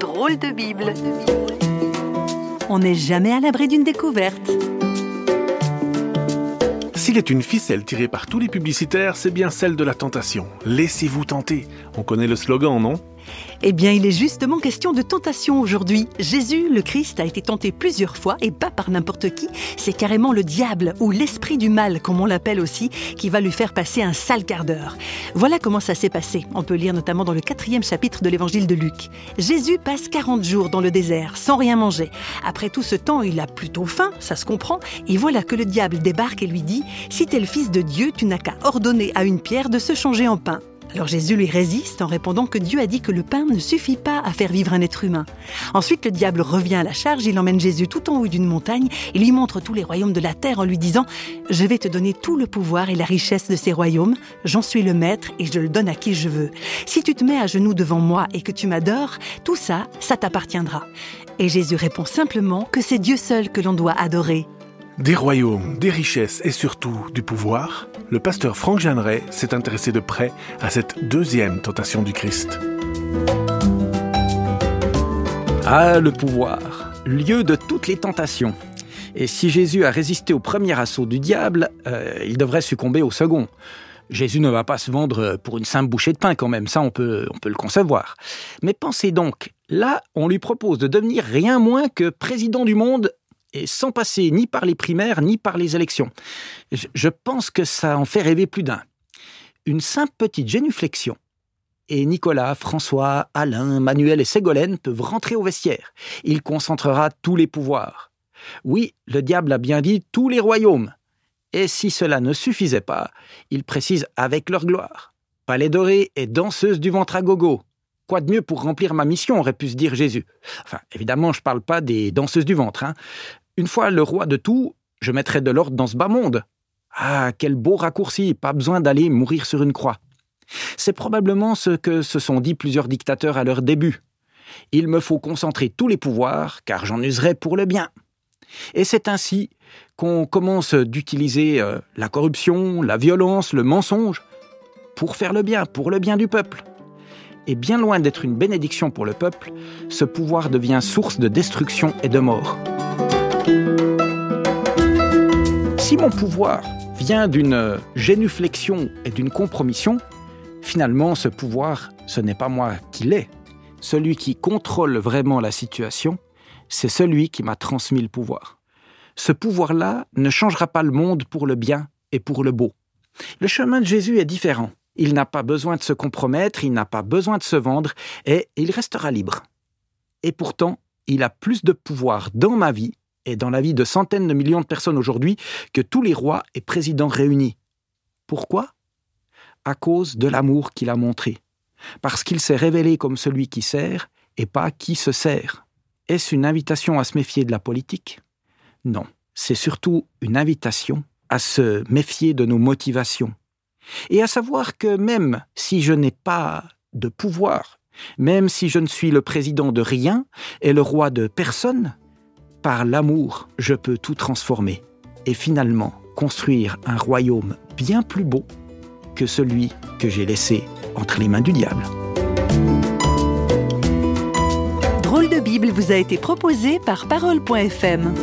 Drôle de Bible. On n'est jamais à l'abri d'une découverte. S'il est une ficelle tirée par tous les publicitaires, c'est bien celle de la tentation. Laissez-vous tenter. On connaît le slogan, non? Eh bien, il est justement question de tentation aujourd'hui. Jésus, le Christ, a été tenté plusieurs fois, et pas par n'importe qui. C'est carrément le diable, ou l'esprit du mal, comme on l'appelle aussi, qui va lui faire passer un sale quart d'heure. Voilà comment ça s'est passé. On peut lire notamment dans le quatrième chapitre de l'évangile de Luc. Jésus passe 40 jours dans le désert, sans rien manger. Après tout ce temps, il a plutôt faim, ça se comprend, et voilà que le diable débarque et lui dit, Si t'es le fils de Dieu, tu n'as qu'à ordonner à une pierre de se changer en pain. Alors Jésus lui résiste en répondant que Dieu a dit que le pain ne suffit pas à faire vivre un être humain. Ensuite, le diable revient à la charge, il emmène Jésus tout en haut d'une montagne et lui montre tous les royaumes de la terre en lui disant ⁇ Je vais te donner tout le pouvoir et la richesse de ces royaumes, j'en suis le maître et je le donne à qui je veux. Si tu te mets à genoux devant moi et que tu m'adores, tout ça, ça t'appartiendra. ⁇ Et Jésus répond simplement que c'est Dieu seul que l'on doit adorer. Des royaumes, des richesses et surtout du pouvoir, le pasteur Franck Jeanneret s'est intéressé de près à cette deuxième tentation du Christ. Ah, le pouvoir, lieu de toutes les tentations. Et si Jésus a résisté au premier assaut du diable, euh, il devrait succomber au second. Jésus ne va pas se vendre pour une simple bouchée de pain quand même, ça on peut, on peut le concevoir. Mais pensez donc, là on lui propose de devenir rien moins que président du monde et sans passer ni par les primaires ni par les élections. Je pense que ça en fait rêver plus d'un. Une simple petite génuflexion. Et Nicolas, François, Alain, Manuel et Ségolène peuvent rentrer au vestiaire. Il concentrera tous les pouvoirs. Oui, le diable a bien dit tous les royaumes. Et si cela ne suffisait pas, il précise avec leur gloire. Palais doré et danseuse du ventre à gogo. Quoi de mieux pour remplir ma mission, aurait pu se dire Jésus. Enfin, évidemment, je ne parle pas des danseuses du ventre. Hein. Une fois le roi de tout, je mettrai de l'ordre dans ce bas monde. Ah, quel beau raccourci, pas besoin d'aller mourir sur une croix. C'est probablement ce que se sont dit plusieurs dictateurs à leur début. Il me faut concentrer tous les pouvoirs, car j'en userai pour le bien. Et c'est ainsi qu'on commence d'utiliser euh, la corruption, la violence, le mensonge, pour faire le bien, pour le bien du peuple. Et bien loin d'être une bénédiction pour le peuple, ce pouvoir devient source de destruction et de mort. Si mon pouvoir vient d'une génuflexion et d'une compromission, finalement ce pouvoir, ce n'est pas moi qui l'ai. Celui qui contrôle vraiment la situation, c'est celui qui m'a transmis le pouvoir. Ce pouvoir-là ne changera pas le monde pour le bien et pour le beau. Le chemin de Jésus est différent. Il n'a pas besoin de se compromettre, il n'a pas besoin de se vendre, et il restera libre. Et pourtant, il a plus de pouvoir dans ma vie et dans la vie de centaines de millions de personnes aujourd'hui que tous les rois et présidents réunis. Pourquoi? À cause de l'amour qu'il a montré. Parce qu'il s'est révélé comme celui qui sert et pas qui se sert. Est-ce une invitation à se méfier de la politique? Non, c'est surtout une invitation à se méfier de nos motivations. Et à savoir que même si je n'ai pas de pouvoir, même si je ne suis le président de rien et le roi de personne, par l'amour, je peux tout transformer et finalement construire un royaume bien plus beau que celui que j'ai laissé entre les mains du diable. Drôle de Bible vous a été proposé par parole.fm.